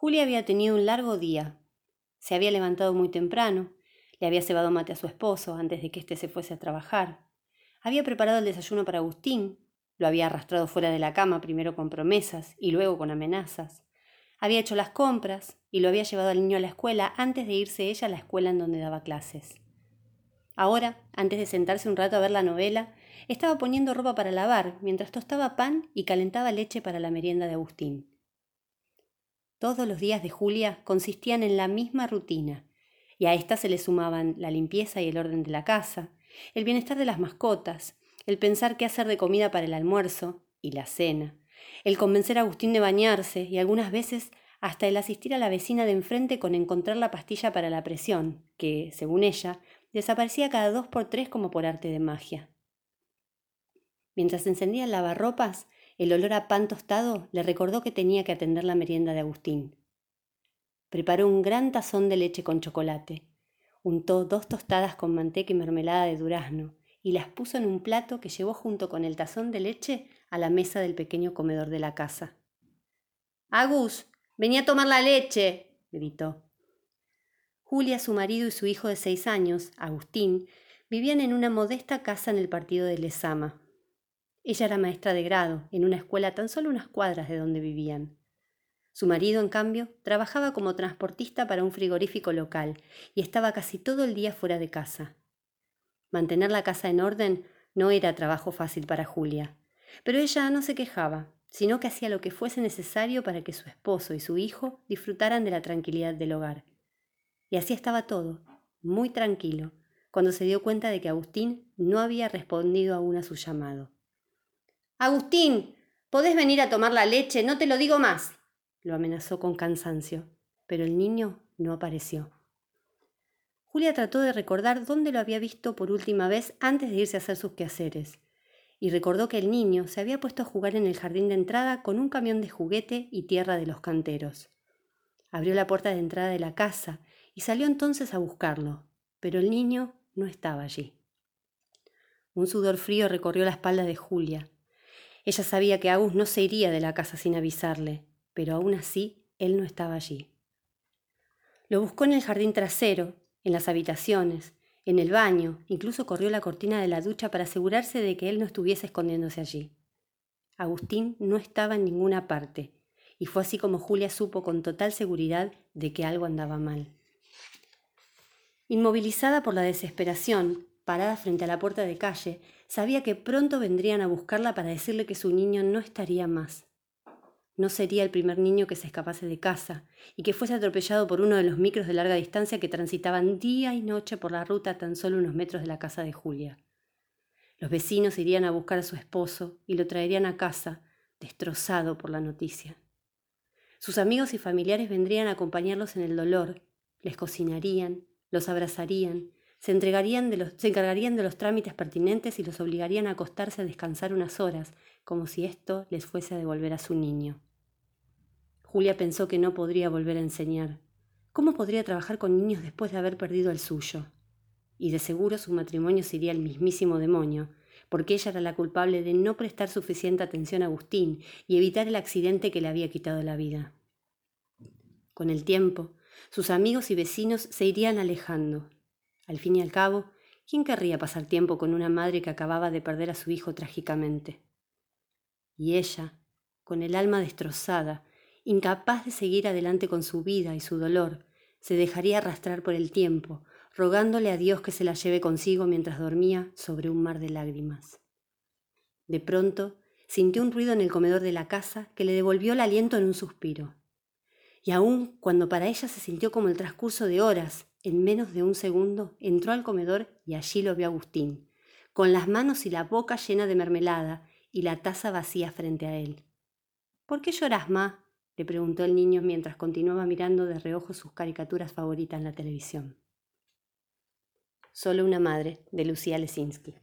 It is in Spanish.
Julia había tenido un largo día. Se había levantado muy temprano, le había cebado mate a su esposo antes de que éste se fuese a trabajar. Había preparado el desayuno para Agustín, lo había arrastrado fuera de la cama primero con promesas y luego con amenazas. Había hecho las compras y lo había llevado al niño a la escuela antes de irse ella a la escuela en donde daba clases. Ahora, antes de sentarse un rato a ver la novela, estaba poniendo ropa para lavar mientras tostaba pan y calentaba leche para la merienda de Agustín. Todos los días de Julia consistían en la misma rutina, y a esta se le sumaban la limpieza y el orden de la casa, el bienestar de las mascotas, el pensar qué hacer de comida para el almuerzo y la cena, el convencer a Agustín de bañarse y algunas veces hasta el asistir a la vecina de enfrente con encontrar la pastilla para la presión, que, según ella, desaparecía cada dos por tres como por arte de magia. Mientras encendía el lavarropas, el olor a pan tostado le recordó que tenía que atender la merienda de Agustín. Preparó un gran tazón de leche con chocolate, untó dos tostadas con manteca y mermelada de durazno y las puso en un plato que llevó junto con el tazón de leche a la mesa del pequeño comedor de la casa. Agus, venía a tomar la leche, gritó. Julia, su marido y su hijo de seis años, Agustín, vivían en una modesta casa en el partido de Lezama. Ella era maestra de grado, en una escuela tan solo unas cuadras de donde vivían. Su marido, en cambio, trabajaba como transportista para un frigorífico local y estaba casi todo el día fuera de casa. Mantener la casa en orden no era trabajo fácil para Julia, pero ella no se quejaba, sino que hacía lo que fuese necesario para que su esposo y su hijo disfrutaran de la tranquilidad del hogar. Y así estaba todo, muy tranquilo, cuando se dio cuenta de que Agustín no había respondido aún a su llamado. Agustín, ¿podés venir a tomar la leche? No te lo digo más lo amenazó con cansancio, pero el niño no apareció. Julia trató de recordar dónde lo había visto por última vez antes de irse a hacer sus quehaceres, y recordó que el niño se había puesto a jugar en el jardín de entrada con un camión de juguete y tierra de los canteros. Abrió la puerta de entrada de la casa y salió entonces a buscarlo, pero el niño no estaba allí. Un sudor frío recorrió la espalda de Julia. Ella sabía que Agus no se iría de la casa sin avisarle, pero aún así él no estaba allí. Lo buscó en el jardín trasero, en las habitaciones, en el baño, incluso corrió la cortina de la ducha para asegurarse de que él no estuviese escondiéndose allí. Agustín no estaba en ninguna parte, y fue así como Julia supo con total seguridad de que algo andaba mal. Inmovilizada por la desesperación, parada frente a la puerta de calle, sabía que pronto vendrían a buscarla para decirle que su niño no estaría más no sería el primer niño que se escapase de casa y que fuese atropellado por uno de los micros de larga distancia que transitaban día y noche por la ruta a tan solo unos metros de la casa de Julia. Los vecinos irían a buscar a su esposo y lo traerían a casa, destrozado por la noticia. Sus amigos y familiares vendrían a acompañarlos en el dolor, les cocinarían, los abrazarían, se, entregarían de los, se encargarían de los trámites pertinentes y los obligarían a acostarse a descansar unas horas, como si esto les fuese a devolver a su niño. Julia pensó que no podría volver a enseñar. ¿Cómo podría trabajar con niños después de haber perdido el suyo? Y de seguro su matrimonio sería el mismísimo demonio, porque ella era la culpable de no prestar suficiente atención a Agustín y evitar el accidente que le había quitado la vida. Con el tiempo, sus amigos y vecinos se irían alejando. Al fin y al cabo, ¿quién querría pasar tiempo con una madre que acababa de perder a su hijo trágicamente? Y ella, con el alma destrozada, incapaz de seguir adelante con su vida y su dolor, se dejaría arrastrar por el tiempo, rogándole a Dios que se la lleve consigo mientras dormía sobre un mar de lágrimas. De pronto, sintió un ruido en el comedor de la casa que le devolvió el aliento en un suspiro. Y aun cuando para ella se sintió como el transcurso de horas, en menos de un segundo, entró al comedor y allí lo vio Agustín, con las manos y la boca llena de mermelada y la taza vacía frente a él. ¿Por qué lloras, ma? le preguntó el niño mientras continuaba mirando de reojo sus caricaturas favoritas en la televisión. Solo una madre, de Lucía Lesinski.